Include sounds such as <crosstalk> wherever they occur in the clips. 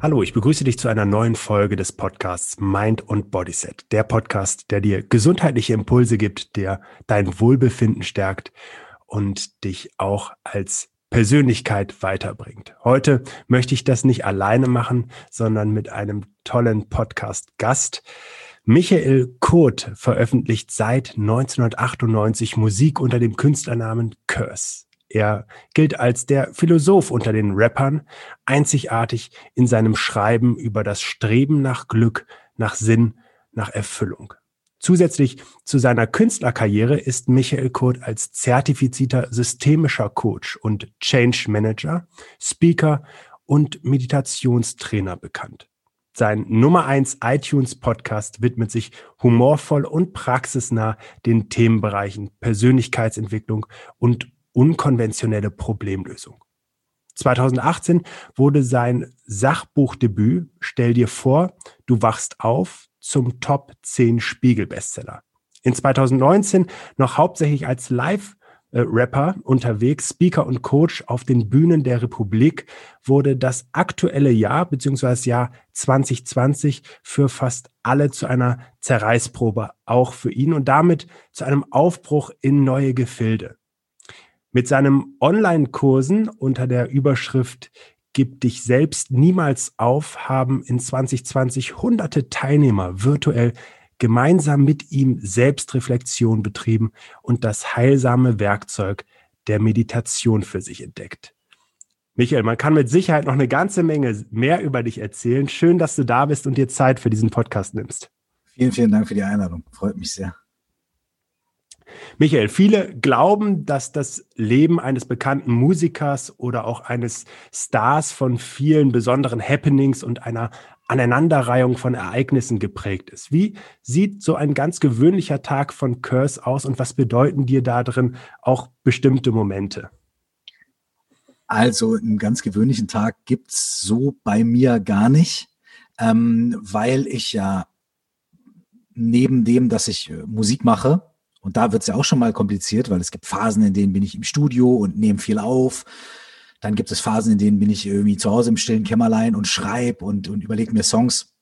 Hallo, ich begrüße dich zu einer neuen Folge des Podcasts Mind und Bodyset. Der Podcast, der dir gesundheitliche Impulse gibt, der dein Wohlbefinden stärkt und dich auch als Persönlichkeit weiterbringt. Heute möchte ich das nicht alleine machen, sondern mit einem tollen Podcast-Gast. Michael Kurt veröffentlicht seit 1998 Musik unter dem Künstlernamen Curse. Er gilt als der Philosoph unter den Rappern, einzigartig in seinem Schreiben über das Streben nach Glück, nach Sinn, nach Erfüllung. Zusätzlich zu seiner Künstlerkarriere ist Michael Kurt als zertifizierter systemischer Coach und Change Manager, Speaker und Meditationstrainer bekannt. Sein Nummer eins iTunes Podcast widmet sich humorvoll und praxisnah den Themenbereichen Persönlichkeitsentwicklung und unkonventionelle Problemlösung. 2018 wurde sein Sachbuchdebüt Stell dir vor, du wachst auf zum Top 10 Spiegel-Bestseller. In 2019 noch hauptsächlich als Live- Rapper unterwegs, Speaker und Coach auf den Bühnen der Republik, wurde das aktuelle Jahr bzw. Jahr 2020 für fast alle zu einer Zerreißprobe, auch für ihn und damit zu einem Aufbruch in neue Gefilde. Mit seinem Online-Kursen unter der Überschrift Gib dich selbst niemals auf haben in 2020 hunderte Teilnehmer virtuell gemeinsam mit ihm Selbstreflexion betrieben und das heilsame Werkzeug der Meditation für sich entdeckt. Michael, man kann mit Sicherheit noch eine ganze Menge mehr über dich erzählen. Schön, dass du da bist und dir Zeit für diesen Podcast nimmst. Vielen, vielen Dank für die Einladung. Freut mich sehr. Michael, viele glauben, dass das Leben eines bekannten Musikers oder auch eines Stars von vielen besonderen Happenings und einer Aneinanderreihung von Ereignissen geprägt ist. Wie sieht so ein ganz gewöhnlicher Tag von Curse aus und was bedeuten dir da drin auch bestimmte Momente? Also einen ganz gewöhnlichen Tag gibt es so bei mir gar nicht, ähm, weil ich ja neben dem, dass ich äh, Musik mache, und da wird es ja auch schon mal kompliziert, weil es gibt Phasen, in denen bin ich im Studio und nehme viel auf. Dann gibt es Phasen, in denen bin ich irgendwie zu Hause im stillen Kämmerlein und schreibe und, und überlege mir Songs.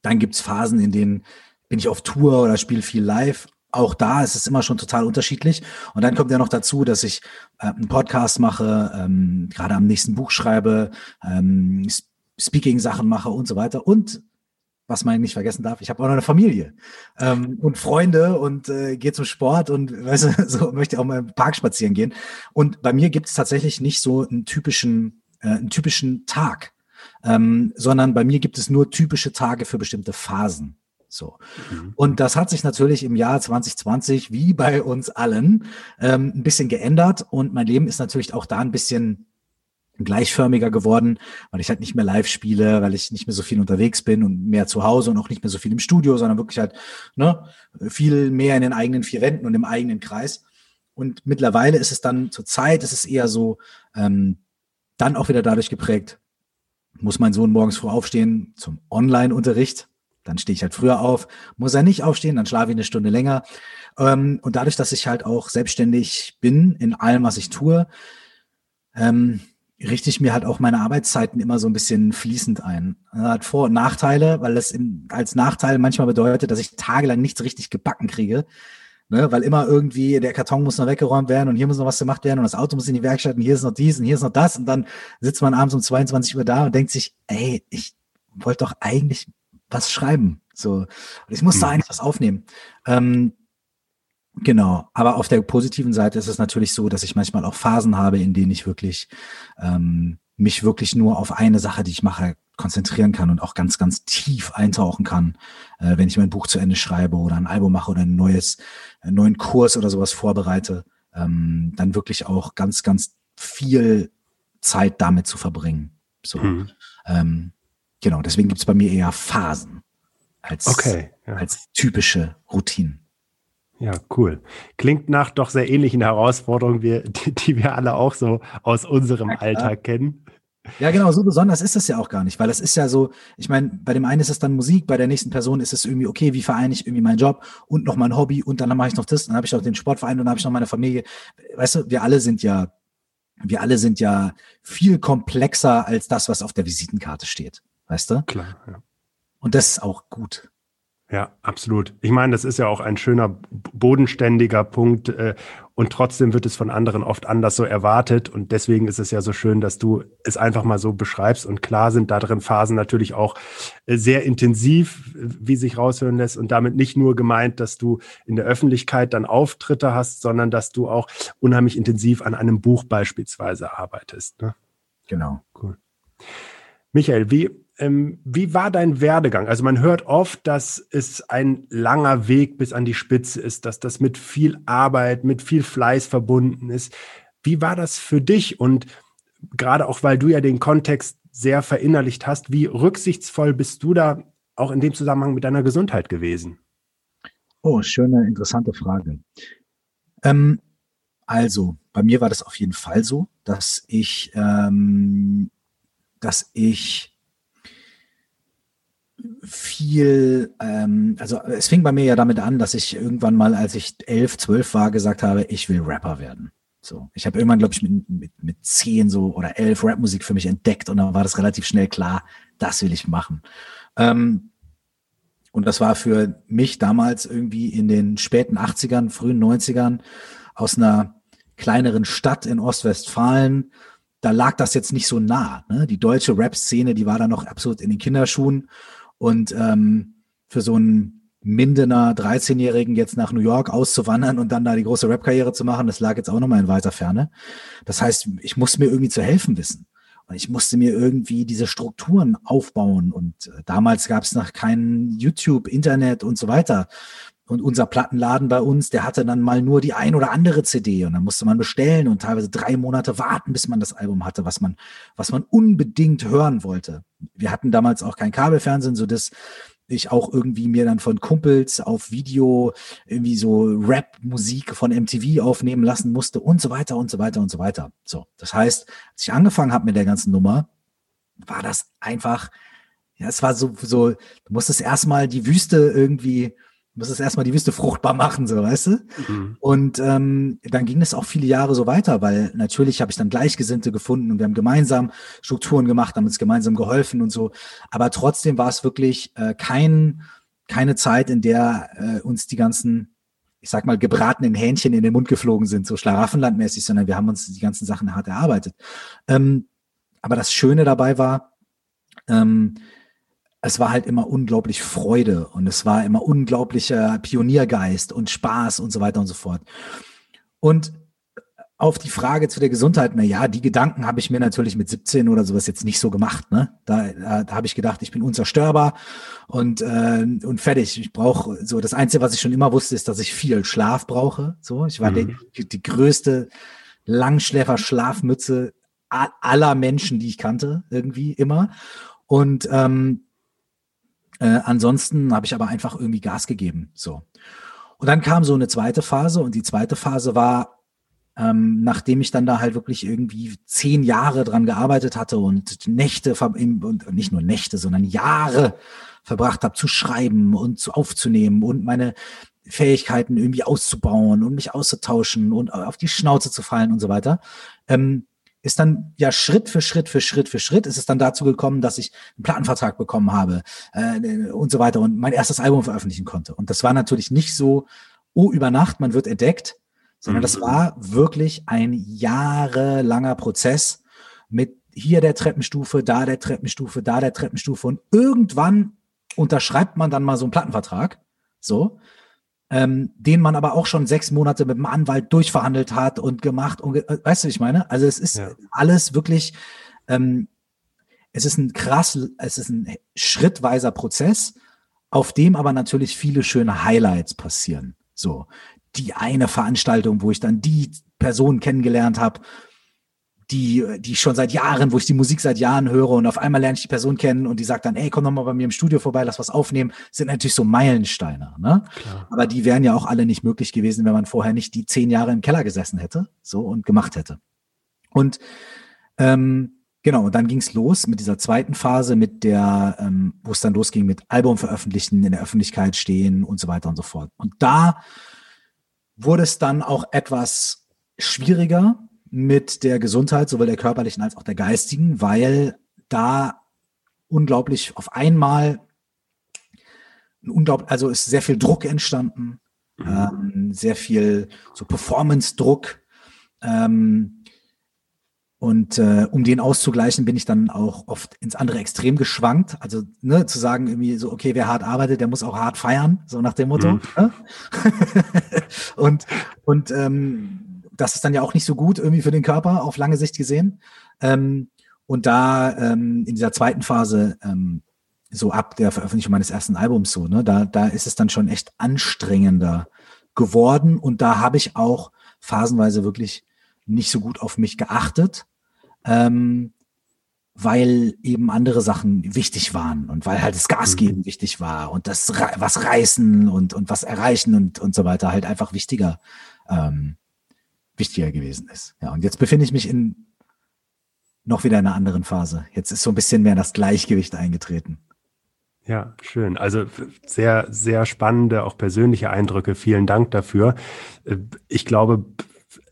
Dann gibt es Phasen, in denen bin ich auf Tour oder spiele viel live. Auch da ist es immer schon total unterschiedlich. Und dann kommt ja noch dazu, dass ich äh, einen Podcast mache, ähm, gerade am nächsten Buch schreibe, ähm, Speaking-Sachen mache und so weiter. Und was man nicht vergessen darf, ich habe auch noch eine Familie ähm, und Freunde und äh, gehe zum Sport und <laughs> weißt du, so möchte auch mal im Park spazieren gehen. Und bei mir gibt es tatsächlich nicht so einen typischen, äh, einen typischen Tag, ähm, sondern bei mir gibt es nur typische Tage für bestimmte Phasen. So. Mhm. Und das hat sich natürlich im Jahr 2020, wie bei uns allen, ähm, ein bisschen geändert. Und mein Leben ist natürlich auch da ein bisschen gleichförmiger geworden, weil ich halt nicht mehr live spiele, weil ich nicht mehr so viel unterwegs bin und mehr zu Hause und auch nicht mehr so viel im Studio, sondern wirklich halt ne, viel mehr in den eigenen vier Wänden und im eigenen Kreis. Und mittlerweile ist es dann zur Zeit, ist es eher so, ähm, dann auch wieder dadurch geprägt, muss mein Sohn morgens früh aufstehen zum Online-Unterricht, dann stehe ich halt früher auf, muss er nicht aufstehen, dann schlafe ich eine Stunde länger. Ähm, und dadurch, dass ich halt auch selbstständig bin in allem, was ich tue, ähm, richte ich mir halt auch meine Arbeitszeiten immer so ein bisschen fließend ein. Das hat Vor- und Nachteile, weil das im, als Nachteil manchmal bedeutet, dass ich tagelang nichts richtig gebacken kriege. Ne, weil immer irgendwie der Karton muss noch weggeräumt werden und hier muss noch was gemacht werden und das Auto muss in die Werkstatt und hier ist noch dies und hier ist noch das und dann sitzt man abends um 22 Uhr da und denkt sich, ey, ich wollte doch eigentlich was schreiben. So, und ich muss da mhm. eigentlich was aufnehmen. Ähm, Genau, aber auf der positiven Seite ist es natürlich so, dass ich manchmal auch Phasen habe, in denen ich wirklich ähm, mich wirklich nur auf eine Sache, die ich mache, konzentrieren kann und auch ganz, ganz tief eintauchen kann, äh, wenn ich mein Buch zu Ende schreibe oder ein Album mache oder ein neues, einen neuen Kurs oder sowas vorbereite, ähm, dann wirklich auch ganz, ganz viel Zeit damit zu verbringen. So, mhm. ähm, genau, deswegen gibt es bei mir eher Phasen als, okay, ja. als typische Routinen. Ja, cool. Klingt nach doch sehr ähnlichen Herausforderungen, <laughs> die, die wir alle auch so aus unserem ja, Alltag kennen. Ja, genau, so besonders ist es ja auch gar nicht, weil es ist ja so, ich meine, bei dem einen ist es dann Musik, bei der nächsten Person ist es irgendwie, okay, wie vereine ich irgendwie meinen Job und noch mein Hobby und dann mache ich noch das, dann habe ich noch den Sportverein und dann habe ich noch meine Familie. Weißt du, wir alle sind ja, wir alle sind ja viel komplexer als das, was auf der Visitenkarte steht. weißt du? Klar, ja. Und das ist auch gut. Ja, absolut. Ich meine, das ist ja auch ein schöner, bodenständiger Punkt äh, und trotzdem wird es von anderen oft anders so erwartet und deswegen ist es ja so schön, dass du es einfach mal so beschreibst und klar sind da drin Phasen natürlich auch äh, sehr intensiv, wie sich raushören lässt und damit nicht nur gemeint, dass du in der Öffentlichkeit dann Auftritte hast, sondern dass du auch unheimlich intensiv an einem Buch beispielsweise arbeitest. Ne? Genau. Cool. Michael, wie ähm, wie war dein Werdegang? Also man hört oft, dass es ein langer Weg bis an die Spitze ist, dass das mit viel Arbeit, mit viel Fleiß verbunden ist. Wie war das für dich? Und gerade auch, weil du ja den Kontext sehr verinnerlicht hast, wie rücksichtsvoll bist du da auch in dem Zusammenhang mit deiner Gesundheit gewesen? Oh, schöne, interessante Frage. Ähm, also, bei mir war das auf jeden Fall so, dass ich, ähm, dass ich viel, ähm, also es fing bei mir ja damit an, dass ich irgendwann mal, als ich elf, zwölf war, gesagt habe, ich will Rapper werden. So, ich habe irgendwann, glaube ich, mit, mit, mit zehn so oder elf Rapmusik für mich entdeckt und dann war das relativ schnell klar, das will ich machen. Ähm, und das war für mich damals irgendwie in den späten 80ern, frühen 90ern aus einer kleineren Stadt in Ostwestfalen. Da lag das jetzt nicht so nah. Ne? Die deutsche Rap-Szene, die war da noch absolut in den Kinderschuhen. Und ähm, für so einen Mindener 13-Jährigen jetzt nach New York auszuwandern und dann da die große Rap-Karriere zu machen, das lag jetzt auch nochmal in weiter Ferne. Das heißt, ich musste mir irgendwie zu helfen wissen. Und ich musste mir irgendwie diese Strukturen aufbauen. Und äh, damals gab es noch kein YouTube, Internet und so weiter. Und unser Plattenladen bei uns, der hatte dann mal nur die ein oder andere CD und dann musste man bestellen und teilweise drei Monate warten, bis man das Album hatte, was man, was man unbedingt hören wollte. Wir hatten damals auch kein Kabelfernsehen, so dass ich auch irgendwie mir dann von Kumpels auf Video irgendwie so Rap-Musik von MTV aufnehmen lassen musste und so weiter und so weiter und so weiter. So, das heißt, als ich angefangen habe mit der ganzen Nummer, war das einfach, ja, es war so, so, du musstest erstmal die Wüste irgendwie muss es erstmal die Wüste fruchtbar machen, so weißt du? Mhm. Und ähm, dann ging es auch viele Jahre so weiter, weil natürlich habe ich dann Gleichgesinnte gefunden und wir haben gemeinsam Strukturen gemacht, haben uns gemeinsam geholfen und so. Aber trotzdem war es wirklich äh, kein, keine Zeit, in der äh, uns die ganzen ich sag mal, gebratenen Hähnchen in den Mund geflogen sind, so schlaraffenlandmäßig, sondern wir haben uns die ganzen Sachen hart erarbeitet. Ähm, aber das Schöne dabei war, ähm, es war halt immer unglaublich Freude und es war immer unglaublicher Pioniergeist und Spaß und so weiter und so fort. Und auf die Frage zu der Gesundheit, na ja, die Gedanken habe ich mir natürlich mit 17 oder sowas jetzt nicht so gemacht. Ne? Da, da, da habe ich gedacht, ich bin unzerstörbar und, äh, und fertig. Ich brauche so das Einzige, was ich schon immer wusste, ist, dass ich viel Schlaf brauche. So, ich war mhm. die, die größte Langschläfer-Schlafmütze aller Menschen, die ich kannte, irgendwie immer. Und ähm, äh, ansonsten habe ich aber einfach irgendwie Gas gegeben. So. Und dann kam so eine zweite Phase und die zweite Phase war, ähm, nachdem ich dann da halt wirklich irgendwie zehn Jahre dran gearbeitet hatte und Nächte und nicht nur Nächte, sondern Jahre verbracht habe zu schreiben und zu aufzunehmen und meine Fähigkeiten irgendwie auszubauen und mich auszutauschen und auf die Schnauze zu fallen und so weiter. Ähm, ist dann ja Schritt für Schritt für Schritt für Schritt ist es dann dazu gekommen, dass ich einen Plattenvertrag bekommen habe äh, und so weiter und mein erstes Album veröffentlichen konnte. Und das war natürlich nicht so, oh, über Nacht, man wird entdeckt, sondern mhm. das war wirklich ein jahrelanger Prozess mit hier der Treppenstufe, da der Treppenstufe, da der Treppenstufe und irgendwann unterschreibt man dann mal so einen Plattenvertrag, so, ähm, den man aber auch schon sechs Monate mit dem Anwalt durchverhandelt hat und gemacht und äh, weißt du, wie ich meine? Also es ist ja. alles wirklich, ähm, es ist ein krass, es ist ein schrittweiser Prozess, auf dem aber natürlich viele schöne Highlights passieren. So die eine Veranstaltung, wo ich dann die Person kennengelernt habe, die, die ich schon seit Jahren, wo ich die Musik seit Jahren höre und auf einmal lerne ich die Person kennen und die sagt dann, ey, komm doch mal bei mir im Studio vorbei, lass was aufnehmen, sind natürlich so Meilensteine. Ne? Klar. Aber die wären ja auch alle nicht möglich gewesen, wenn man vorher nicht die zehn Jahre im Keller gesessen hätte so und gemacht hätte. Und ähm, genau, und dann ging's los mit dieser zweiten Phase, mit der, ähm, wo es dann losging mit Album veröffentlichen, in der Öffentlichkeit stehen und so weiter und so fort. Und da wurde es dann auch etwas schwieriger, mit der Gesundheit, sowohl der körperlichen als auch der geistigen, weil da unglaublich auf einmal, unglaublich, also ist sehr viel Druck entstanden, mhm. ähm, sehr viel so Performance-Druck. Ähm, und äh, um den auszugleichen, bin ich dann auch oft ins andere Extrem geschwankt. Also ne, zu sagen irgendwie so, okay, wer hart arbeitet, der muss auch hart feiern, so nach dem Motto. Mhm. Ne? <laughs> und und ähm, das ist dann ja auch nicht so gut irgendwie für den Körper auf lange Sicht gesehen. Ähm, und da ähm, in dieser zweiten Phase, ähm, so ab der Veröffentlichung meines ersten Albums, so, ne, da, da ist es dann schon echt anstrengender geworden. Und da habe ich auch phasenweise wirklich nicht so gut auf mich geachtet, ähm, weil eben andere Sachen wichtig waren und weil halt das Gas mhm. geben mhm. wichtig war und das was reißen und, und was erreichen und, und so weiter halt einfach wichtiger, ähm, wichtiger gewesen ist. Ja, und jetzt befinde ich mich in noch wieder in einer anderen Phase. Jetzt ist so ein bisschen mehr das Gleichgewicht eingetreten. Ja, schön. Also sehr, sehr spannende, auch persönliche Eindrücke. Vielen Dank dafür. Äh, ich glaube,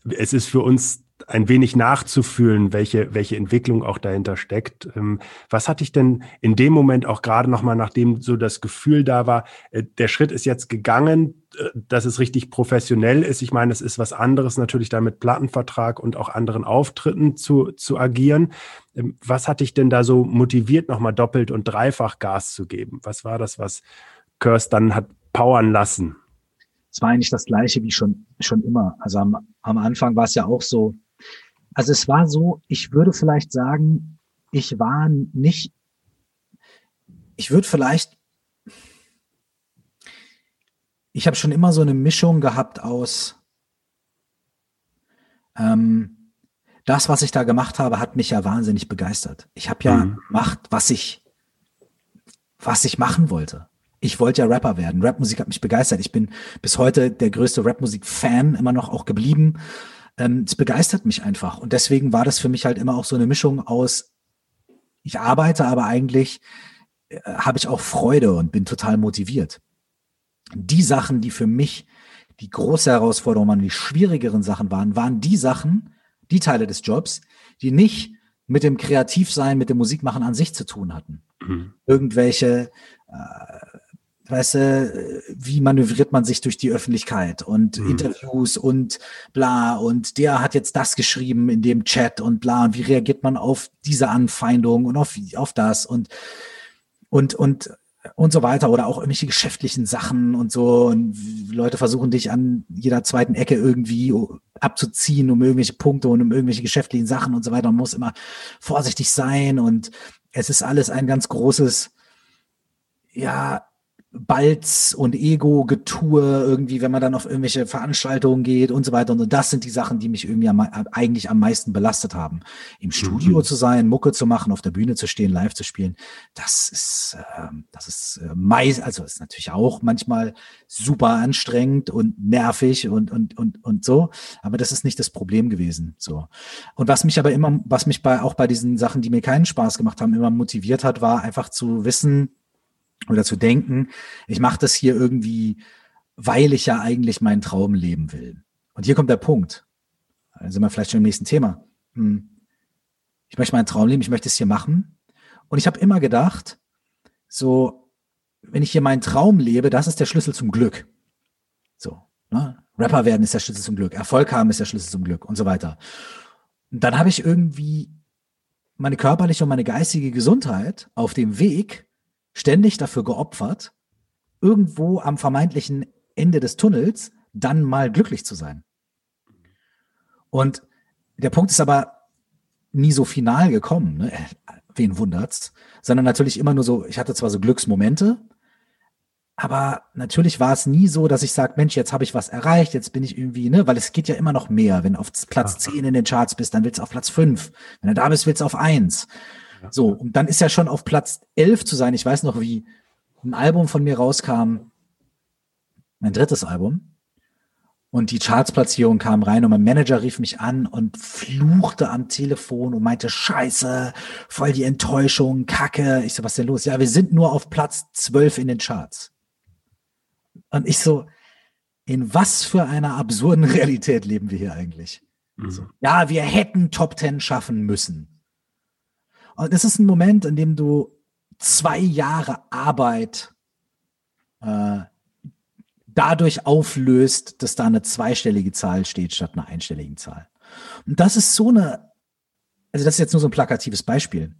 es ist für uns ein wenig nachzufühlen, welche, welche Entwicklung auch dahinter steckt. Ähm, was hatte ich denn in dem Moment auch gerade nochmal, nachdem so das Gefühl da war, äh, der Schritt ist jetzt gegangen, äh, dass es richtig professionell ist. Ich meine, es ist was anderes natürlich da mit Plattenvertrag und auch anderen Auftritten zu, zu agieren. Ähm, was hat dich denn da so motiviert, nochmal doppelt und dreifach Gas zu geben? Was war das, was Curse dann hat powern lassen? Es war eigentlich das Gleiche wie schon, schon immer. Also am, am Anfang war es ja auch so, also es war so, ich würde vielleicht sagen, ich war nicht, ich würde vielleicht, ich habe schon immer so eine Mischung gehabt aus, ähm, das, was ich da gemacht habe, hat mich ja wahnsinnig begeistert. Ich habe ja mhm. gemacht, was ich, was ich machen wollte. Ich wollte ja Rapper werden. Rapmusik hat mich begeistert. Ich bin bis heute der größte Rapmusik-Fan immer noch auch geblieben ähm, es begeistert mich einfach. Und deswegen war das für mich halt immer auch so eine Mischung aus, ich arbeite, aber eigentlich äh, habe ich auch Freude und bin total motiviert. Die Sachen, die für mich die große Herausforderung waren, die schwierigeren Sachen waren, waren die Sachen, die Teile des Jobs, die nicht mit dem Kreativsein, mit dem Musikmachen an sich zu tun hatten. Mhm. Irgendwelche äh, weißt du, wie manövriert man sich durch die Öffentlichkeit und mhm. Interviews und bla und der hat jetzt das geschrieben in dem Chat und bla und wie reagiert man auf diese Anfeindung und auf, auf das und und und und so weiter oder auch irgendwelche geschäftlichen Sachen und so und Leute versuchen dich an jeder zweiten Ecke irgendwie abzuziehen um irgendwelche Punkte und um irgendwelche geschäftlichen Sachen und so weiter. Man muss immer vorsichtig sein und es ist alles ein ganz großes ja, Balz und Ego-Getue irgendwie, wenn man dann auf irgendwelche Veranstaltungen geht und so weiter. Und das sind die Sachen, die mich irgendwie am, eigentlich am meisten belastet haben. Im Studio mhm. zu sein, Mucke zu machen, auf der Bühne zu stehen, live zu spielen, das ist, äh, das ist äh, meist, also ist natürlich auch manchmal super anstrengend und nervig und, und, und, und so. Aber das ist nicht das Problem gewesen. So. Und was mich aber immer, was mich bei, auch bei diesen Sachen, die mir keinen Spaß gemacht haben, immer motiviert hat, war einfach zu wissen, oder zu denken, ich mache das hier irgendwie, weil ich ja eigentlich meinen Traum leben will. Und hier kommt der Punkt. Dann sind wir vielleicht schon im nächsten Thema. Hm. Ich möchte meinen Traum leben, ich möchte es hier machen. Und ich habe immer gedacht, so, wenn ich hier meinen Traum lebe, das ist der Schlüssel zum Glück. So, ne? Rapper werden ist der Schlüssel zum Glück, Erfolg haben ist der Schlüssel zum Glück und so weiter. Und dann habe ich irgendwie meine körperliche und meine geistige Gesundheit auf dem Weg ständig dafür geopfert, irgendwo am vermeintlichen Ende des Tunnels dann mal glücklich zu sein. Und der Punkt ist aber nie so final gekommen, ne? Äh, wen wundert's, sondern natürlich immer nur so, ich hatte zwar so Glücksmomente, aber natürlich war es nie so, dass ich sage, Mensch, jetzt habe ich was erreicht, jetzt bin ich irgendwie, ne, weil es geht ja immer noch mehr. Wenn du auf Platz ja. 10 in den Charts bist, dann willst du auf Platz 5. Wenn du da bist, willst du auf 1. So, und dann ist ja schon auf Platz 11 zu sein. Ich weiß noch, wie ein Album von mir rauskam, mein drittes Album. Und die Chartsplatzierung kam rein und mein Manager rief mich an und fluchte am Telefon und meinte, scheiße, voll die Enttäuschung, Kacke. Ich so, was denn los? Ja, wir sind nur auf Platz 12 in den Charts. Und ich so, in was für einer absurden <laughs> Realität leben wir hier eigentlich? Mhm. Ja, wir hätten Top 10 schaffen müssen. Und das ist ein Moment, in dem du zwei Jahre Arbeit äh, dadurch auflöst, dass da eine zweistellige Zahl steht statt einer einstelligen Zahl. Und das ist so eine, also das ist jetzt nur so ein plakatives Beispiel.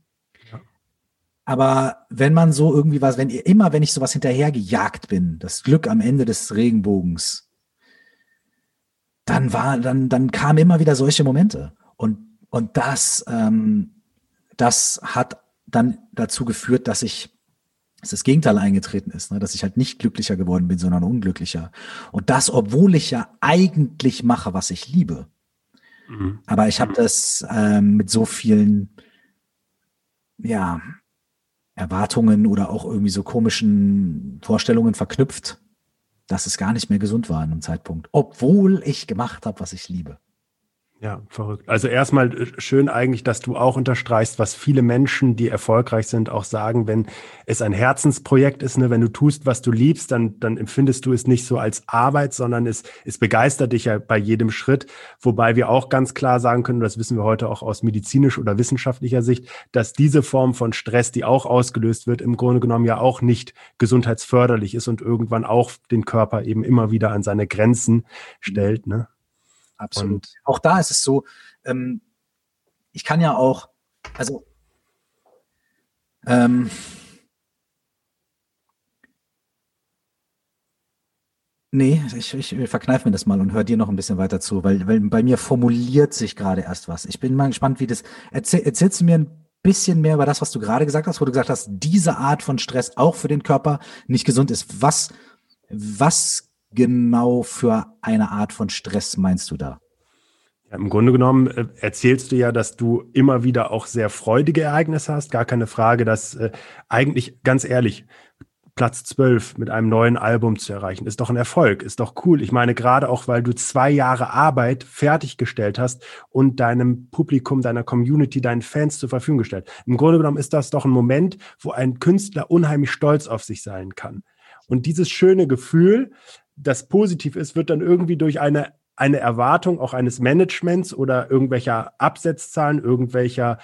Aber wenn man so irgendwie was, wenn ihr immer, wenn ich sowas hinterhergejagt bin, das Glück am Ende des Regenbogens, dann war, dann, dann kamen immer wieder solche Momente. Und, und das, ähm, das hat dann dazu geführt, dass ich, dass das Gegenteil eingetreten ist, ne? dass ich halt nicht glücklicher geworden bin, sondern unglücklicher. Und das, obwohl ich ja eigentlich mache, was ich liebe. Mhm. Aber ich habe das ähm, mit so vielen, ja, Erwartungen oder auch irgendwie so komischen Vorstellungen verknüpft, dass es gar nicht mehr gesund war an einem Zeitpunkt, obwohl ich gemacht habe, was ich liebe. Ja, verrückt. Also erstmal äh, schön eigentlich, dass du auch unterstreichst, was viele Menschen, die erfolgreich sind, auch sagen, wenn es ein Herzensprojekt ist, ne, wenn du tust, was du liebst, dann, dann empfindest du es nicht so als Arbeit, sondern es, es begeistert dich ja bei jedem Schritt. Wobei wir auch ganz klar sagen können, das wissen wir heute auch aus medizinisch oder wissenschaftlicher Sicht, dass diese Form von Stress, die auch ausgelöst wird, im Grunde genommen ja auch nicht gesundheitsförderlich ist und irgendwann auch den Körper eben immer wieder an seine Grenzen stellt. Ne? Absolut. Und auch da ist es so, ähm, ich kann ja auch, also ähm, Nee, ich, ich verkneife mir das mal und höre dir noch ein bisschen weiter zu, weil, weil bei mir formuliert sich gerade erst was. Ich bin mal gespannt, wie das. Erzähl, erzählst du mir ein bisschen mehr über das, was du gerade gesagt hast, wo du gesagt hast, diese Art von Stress auch für den Körper nicht gesund ist. Was, was genau für eine Art von Stress meinst du da? Ja, Im Grunde genommen äh, erzählst du ja, dass du immer wieder auch sehr freudige Ereignisse hast. Gar keine Frage, dass äh, eigentlich, ganz ehrlich, Platz 12 mit einem neuen Album zu erreichen, ist doch ein Erfolg, ist doch cool. Ich meine, gerade auch, weil du zwei Jahre Arbeit fertiggestellt hast und deinem Publikum, deiner Community, deinen Fans zur Verfügung gestellt. Im Grunde genommen ist das doch ein Moment, wo ein Künstler unheimlich stolz auf sich sein kann. Und dieses schöne Gefühl, das positiv ist, wird dann irgendwie durch eine, eine Erwartung auch eines Managements oder irgendwelcher Absetzzahlen, irgendwelcher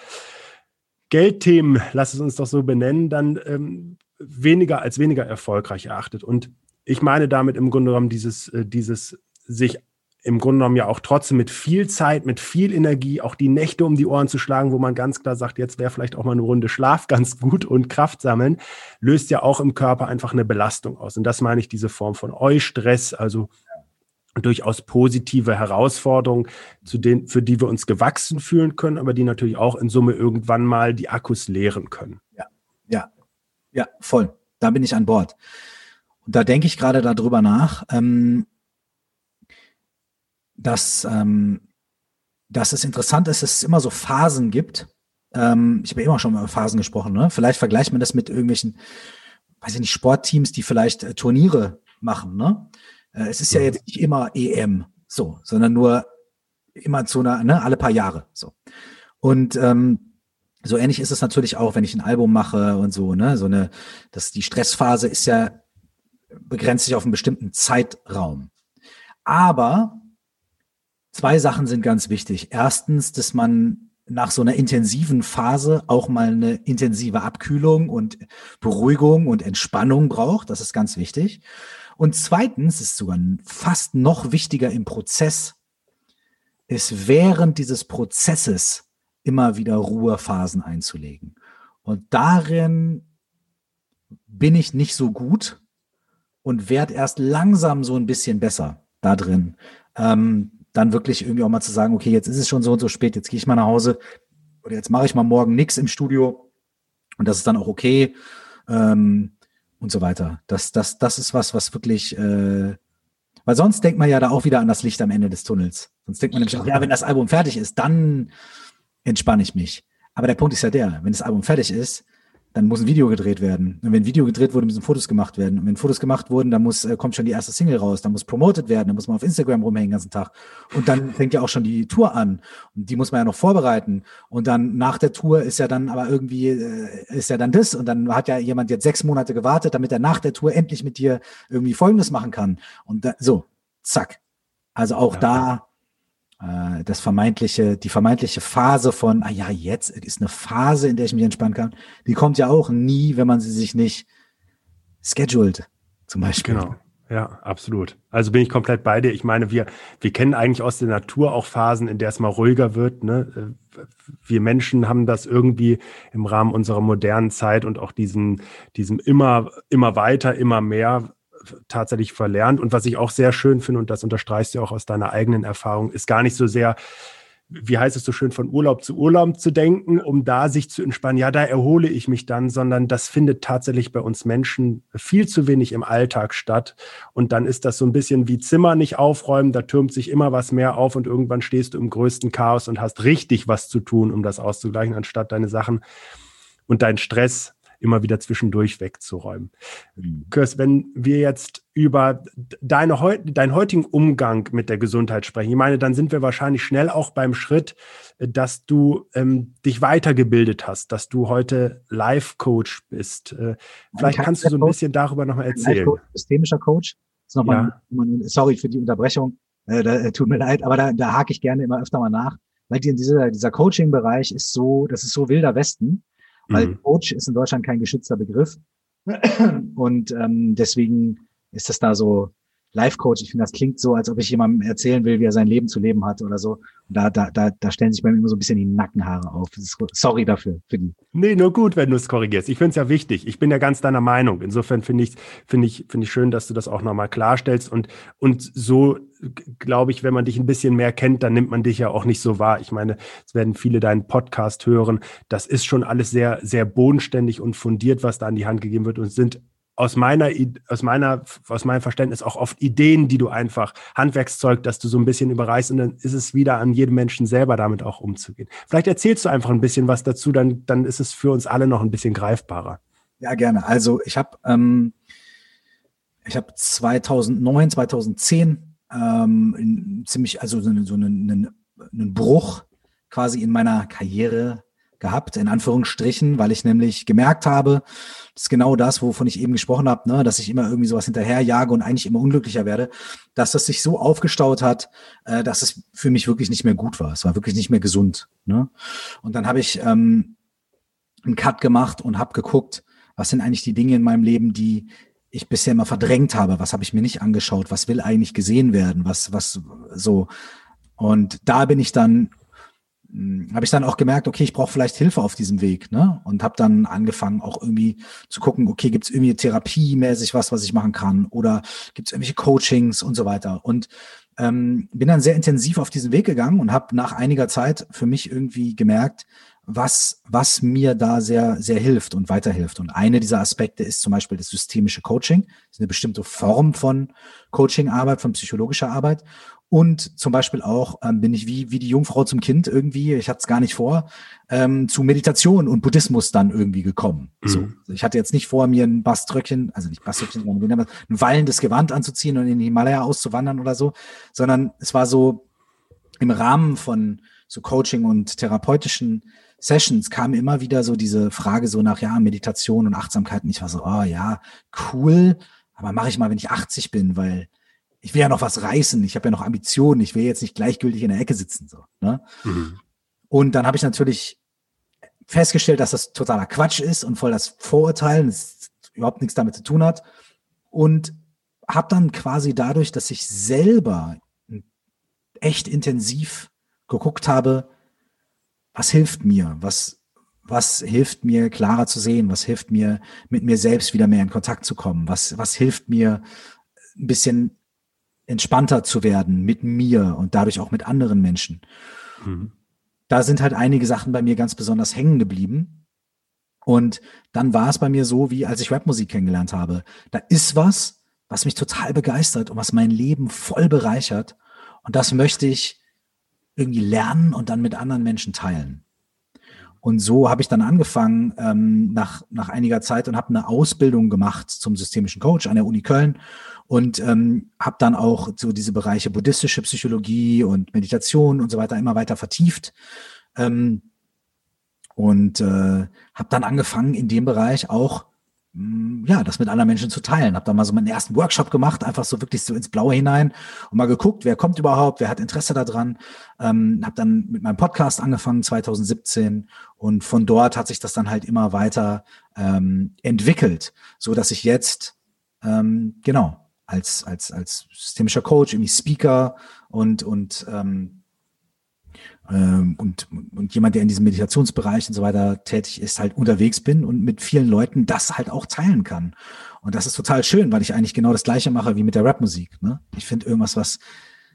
Geldthemen, lass es uns doch so benennen, dann ähm, weniger als weniger erfolgreich erachtet. Und ich meine damit im Grunde genommen dieses, äh, dieses sich im Grunde genommen ja auch trotzdem mit viel Zeit, mit viel Energie, auch die Nächte um die Ohren zu schlagen, wo man ganz klar sagt, jetzt wäre vielleicht auch mal eine Runde Schlaf <laughs> ganz gut und Kraft sammeln, löst ja auch im Körper einfach eine Belastung aus. Und das meine ich, diese Form von Eustress, also durchaus positive Herausforderungen, zu denen, für die wir uns gewachsen fühlen können, aber die natürlich auch in Summe irgendwann mal die Akkus leeren können. Ja, ja, ja, voll. Da bin ich an Bord. Und da denke ich gerade darüber nach. Ähm, dass, ähm, dass es interessant ist, dass es immer so Phasen gibt. Ähm, ich habe ja immer schon über Phasen gesprochen. Ne? Vielleicht vergleicht man das mit irgendwelchen, weiß ich nicht, Sportteams, die vielleicht äh, Turniere machen. Ne? Äh, es ist ja jetzt nicht immer EM, so, sondern nur immer zu einer, ne, alle paar Jahre. So. Und ähm, so ähnlich ist es natürlich auch, wenn ich ein Album mache und so, ne, so eine, das, die Stressphase ist ja begrenzt sich auf einen bestimmten Zeitraum. Aber Zwei Sachen sind ganz wichtig. Erstens, dass man nach so einer intensiven Phase auch mal eine intensive Abkühlung und Beruhigung und Entspannung braucht. Das ist ganz wichtig. Und zweitens ist sogar fast noch wichtiger im Prozess, ist während dieses Prozesses immer wieder Ruhephasen einzulegen. Und darin bin ich nicht so gut und werde erst langsam so ein bisschen besser da drin. Ähm, dann wirklich irgendwie auch mal zu sagen, okay, jetzt ist es schon so und so spät, jetzt gehe ich mal nach Hause oder jetzt mache ich mal morgen nichts im Studio und das ist dann auch okay ähm, und so weiter. Das, das, das ist was, was wirklich, äh, weil sonst denkt man ja da auch wieder an das Licht am Ende des Tunnels. Sonst denkt man nämlich auch, ja, wenn das Album fertig ist, dann entspanne ich mich. Aber der Punkt ist ja der, wenn das Album fertig ist, dann muss ein Video gedreht werden. Und wenn ein Video gedreht wurde, müssen Fotos gemacht werden. Und wenn Fotos gemacht wurden, dann muss, äh, kommt schon die erste Single raus, dann muss promoted werden, dann muss man auf Instagram rumhängen den ganzen Tag. Und dann fängt ja auch schon die Tour an. Und die muss man ja noch vorbereiten. Und dann nach der Tour ist ja dann aber irgendwie, äh, ist ja dann das. Und dann hat ja jemand jetzt sechs Monate gewartet, damit er nach der Tour endlich mit dir irgendwie Folgendes machen kann. Und da, so, zack. Also auch ja. da äh, das vermeintliche, die vermeintliche Phase von, ah ja, jetzt ist eine Phase, in der ich mich entspannen kann, die kommt ja auch nie, wenn man sie sich nicht scheduled, zum Beispiel. Genau. Ja, absolut. Also bin ich komplett bei dir. Ich meine, wir, wir kennen eigentlich aus der Natur auch Phasen, in der es mal ruhiger wird. Ne? Wir Menschen haben das irgendwie im Rahmen unserer modernen Zeit und auch diesen, diesem immer, immer weiter, immer mehr tatsächlich verlernt. Und was ich auch sehr schön finde, und das unterstreichst du auch aus deiner eigenen Erfahrung, ist gar nicht so sehr, wie heißt es so schön, von Urlaub zu Urlaub zu denken, um da sich zu entspannen. Ja, da erhole ich mich dann, sondern das findet tatsächlich bei uns Menschen viel zu wenig im Alltag statt. Und dann ist das so ein bisschen wie Zimmer nicht aufräumen, da türmt sich immer was mehr auf und irgendwann stehst du im größten Chaos und hast richtig was zu tun, um das auszugleichen, anstatt deine Sachen und deinen Stress immer wieder zwischendurch wegzuräumen. Mhm. Kurs, wenn wir jetzt über deine, deinen heutigen Umgang mit der Gesundheit sprechen, ich meine, dann sind wir wahrscheinlich schnell auch beim Schritt, dass du ähm, dich weitergebildet hast, dass du heute Life-Coach bist. Äh, vielleicht kannst du so ein bisschen darüber nochmal erzählen. Coach, systemischer Coach. Ja. sorry für die Unterbrechung, äh, da, äh, tut mir leid, aber da, da hake ich gerne immer öfter mal nach, weil dieser, dieser Coaching-Bereich ist so, das ist so wilder Westen weil mhm. Coach ist in Deutschland kein geschützter Begriff. Und ähm, deswegen ist das da so Life-Coach. Ich finde, das klingt so, als ob ich jemandem erzählen will, wie er sein Leben zu leben hat oder so. Und da, da, da, da stellen sich bei mir immer so ein bisschen die Nackenhaare auf. Sorry dafür. Für die. Nee, nur gut, wenn du es korrigierst. Ich finde es ja wichtig. Ich bin ja ganz deiner Meinung. Insofern finde ich, finde ich, finde ich schön, dass du das auch nochmal klarstellst. Und, und so glaube ich, wenn man dich ein bisschen mehr kennt, dann nimmt man dich ja auch nicht so wahr. Ich meine, es werden viele deinen Podcast hören. Das ist schon alles sehr, sehr bodenständig und fundiert, was da an die Hand gegeben wird und sind aus meiner, aus meiner, aus meinem Verständnis auch oft Ideen, die du einfach, Handwerkszeug, dass du so ein bisschen überreichst und dann ist es wieder an jedem Menschen selber damit auch umzugehen. Vielleicht erzählst du einfach ein bisschen was dazu, dann, dann ist es für uns alle noch ein bisschen greifbarer. Ja, gerne. Also ich habe ähm, ich habe 2009, 2010 ähm, ziemlich, also so, so einen, einen Bruch quasi in meiner Karriere gehabt, in Anführungsstrichen, weil ich nämlich gemerkt habe, das ist genau das, wovon ich eben gesprochen habe, ne, dass ich immer irgendwie sowas hinterherjage und eigentlich immer unglücklicher werde, dass das sich so aufgestaut hat, äh, dass es für mich wirklich nicht mehr gut war. Es war wirklich nicht mehr gesund. Ne? Und dann habe ich ähm, einen Cut gemacht und habe geguckt, was sind eigentlich die Dinge in meinem Leben, die ich bisher immer verdrängt habe, was habe ich mir nicht angeschaut, was will eigentlich gesehen werden, was, was so. Und da bin ich dann, habe ich dann auch gemerkt, okay, ich brauche vielleicht Hilfe auf diesem Weg, ne? Und habe dann angefangen, auch irgendwie zu gucken, okay, gibt es irgendwie therapiemäßig was, was ich machen kann? Oder gibt es irgendwelche Coachings und so weiter? Und ähm, bin dann sehr intensiv auf diesen Weg gegangen und habe nach einiger Zeit für mich irgendwie gemerkt, was, was mir da sehr, sehr hilft und weiterhilft. Und eine dieser Aspekte ist zum Beispiel das systemische Coaching. Das ist eine bestimmte Form von Coachingarbeit, von psychologischer Arbeit. Und zum Beispiel auch ähm, bin ich wie, wie die Jungfrau zum Kind irgendwie, ich hatte es gar nicht vor, ähm, zu Meditation und Buddhismus dann irgendwie gekommen. Mhm. So, ich hatte jetzt nicht vor, mir ein Baströckchen, also nicht Baströckchen, sondern ein wallendes Gewand anzuziehen und in die Himalaya auszuwandern oder so, sondern es war so im Rahmen von so Coaching und therapeutischen Sessions kam immer wieder so diese Frage so nach, ja, Meditation und Achtsamkeit. Und ich war so, oh ja, cool, aber mache ich mal, wenn ich 80 bin, weil ich will ja noch was reißen, ich habe ja noch Ambitionen, ich will jetzt nicht gleichgültig in der Ecke sitzen. So, ne? Mhm. Und dann habe ich natürlich festgestellt, dass das totaler Quatsch ist und voll das Vorurteil, das überhaupt nichts damit zu tun hat. Und habe dann quasi dadurch, dass ich selber echt intensiv geguckt habe, was hilft mir? Was, was hilft mir klarer zu sehen? Was hilft mir, mit mir selbst wieder mehr in Kontakt zu kommen? Was, was hilft mir, ein bisschen entspannter zu werden mit mir und dadurch auch mit anderen Menschen? Mhm. Da sind halt einige Sachen bei mir ganz besonders hängen geblieben. Und dann war es bei mir so, wie als ich Rapmusik kennengelernt habe. Da ist was, was mich total begeistert und was mein Leben voll bereichert. Und das möchte ich irgendwie lernen und dann mit anderen Menschen teilen. Und so habe ich dann angefangen ähm, nach, nach einiger Zeit und habe eine Ausbildung gemacht zum systemischen Coach an der Uni Köln und ähm, habe dann auch so diese Bereiche buddhistische Psychologie und Meditation und so weiter immer weiter vertieft. Ähm, und äh, habe dann angefangen, in dem Bereich auch mm, ja, das mit anderen Menschen zu teilen. Habe da mal so meinen ersten Workshop gemacht, einfach so wirklich so ins Blaue hinein und mal geguckt, wer kommt überhaupt, wer hat Interesse daran. Ähm, habe dann mit meinem Podcast angefangen 2017 und von dort hat sich das dann halt immer weiter ähm, entwickelt, so dass ich jetzt ähm, genau als als als systemischer Coach, irgendwie Speaker und und ähm, ähm, und, und jemand, der in diesem Meditationsbereich und so weiter tätig ist, halt unterwegs bin und mit vielen Leuten das halt auch teilen kann. Und das ist total schön, weil ich eigentlich genau das Gleiche mache wie mit der Rapmusik. Ne? Ich finde irgendwas, was,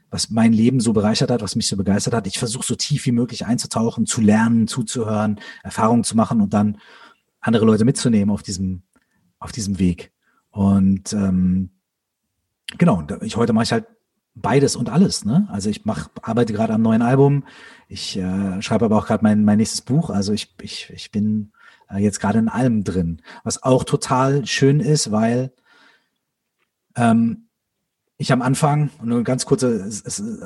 was mein Leben so bereichert hat, was mich so begeistert hat. Ich versuche so tief wie möglich einzutauchen, zu lernen, zuzuhören, Erfahrungen zu machen und dann andere Leute mitzunehmen auf diesem, auf diesem Weg. Und ähm, genau, ich heute mache ich halt beides und alles. Ne? Also ich mach, arbeite gerade am neuen Album. Ich äh, schreibe aber auch gerade mein, mein nächstes Buch. Also ich, ich, ich bin äh, jetzt gerade in allem drin. Was auch total schön ist, weil ähm, ich am Anfang, nur eine ganz kurze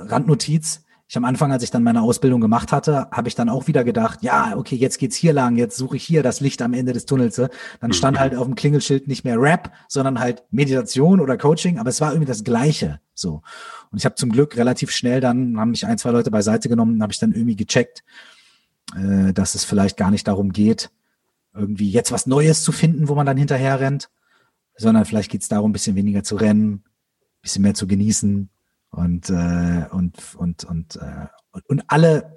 Randnotiz, ich am Anfang, als ich dann meine Ausbildung gemacht hatte, habe ich dann auch wieder gedacht, ja, okay, jetzt geht's hier lang, jetzt suche ich hier das Licht am Ende des Tunnels. Dann stand mhm. halt auf dem Klingelschild nicht mehr Rap, sondern halt Meditation oder Coaching, aber es war irgendwie das Gleiche. So. Und ich habe zum Glück relativ schnell dann, haben mich ein, zwei Leute beiseite genommen, habe ich dann irgendwie gecheckt, äh, dass es vielleicht gar nicht darum geht, irgendwie jetzt was Neues zu finden, wo man dann hinterher rennt, sondern vielleicht geht's darum, ein bisschen weniger zu rennen, bisschen mehr zu genießen, und, äh, und, und, und, äh, und alle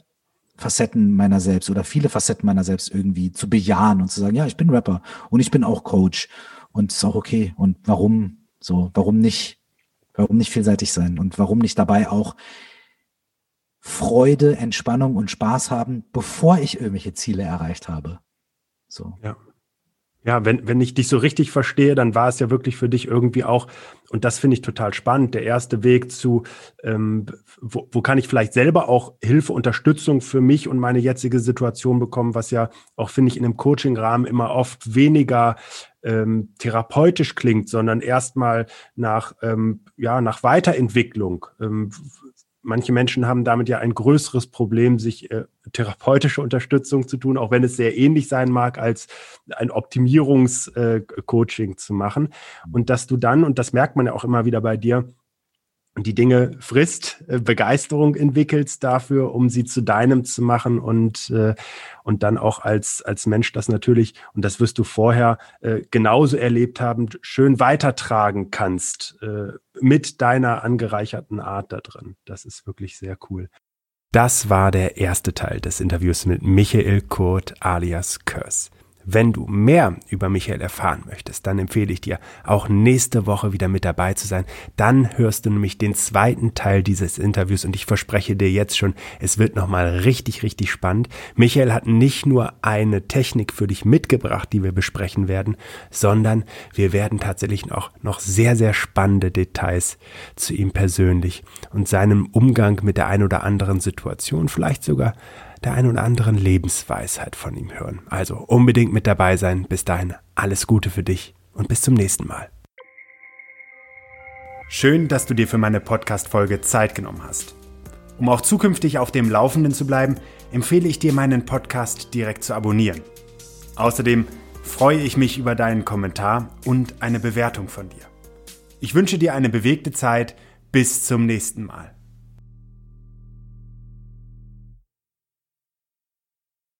Facetten meiner selbst oder viele Facetten meiner selbst irgendwie zu bejahen und zu sagen, ja, ich bin Rapper und ich bin auch Coach und ist auch okay. Und warum so, warum nicht, warum nicht vielseitig sein und warum nicht dabei auch Freude, Entspannung und Spaß haben, bevor ich irgendwelche Ziele erreicht habe. So. Ja. Ja, wenn, wenn ich dich so richtig verstehe, dann war es ja wirklich für dich irgendwie auch, und das finde ich total spannend, der erste Weg zu, ähm, wo, wo kann ich vielleicht selber auch Hilfe, Unterstützung für mich und meine jetzige Situation bekommen, was ja auch, finde ich, in einem Coaching-Rahmen immer oft weniger ähm, therapeutisch klingt, sondern erstmal nach, ähm, ja, nach Weiterentwicklung. Ähm, manche Menschen haben damit ja ein größeres Problem, sich äh, therapeutische Unterstützung zu tun, auch wenn es sehr ähnlich sein mag, als ein Optimierungscoaching äh, zu machen. Und dass du dann, und das merkt man ja auch immer wieder bei dir, die Dinge frisst, äh, Begeisterung entwickelst dafür, um sie zu deinem zu machen und, äh, und dann auch als, als Mensch das natürlich, und das wirst du vorher äh, genauso erlebt haben, schön weitertragen kannst mit deiner angereicherten Art da drin. Das ist wirklich sehr cool. Das war der erste Teil des Interviews mit Michael Kurt alias Curse. Wenn du mehr über Michael erfahren möchtest, dann empfehle ich dir, auch nächste Woche wieder mit dabei zu sein. Dann hörst du nämlich den zweiten Teil dieses Interviews und ich verspreche dir jetzt schon, es wird nochmal richtig, richtig spannend. Michael hat nicht nur eine Technik für dich mitgebracht, die wir besprechen werden, sondern wir werden tatsächlich auch noch sehr, sehr spannende Details zu ihm persönlich und seinem Umgang mit der ein oder anderen Situation, vielleicht sogar der ein oder anderen Lebensweisheit von ihm hören. Also unbedingt mit dabei sein. Bis dahin alles Gute für dich und bis zum nächsten Mal. Schön, dass du dir für meine Podcast-Folge Zeit genommen hast. Um auch zukünftig auf dem Laufenden zu bleiben, empfehle ich dir, meinen Podcast direkt zu abonnieren. Außerdem freue ich mich über deinen Kommentar und eine Bewertung von dir. Ich wünsche dir eine bewegte Zeit. Bis zum nächsten Mal.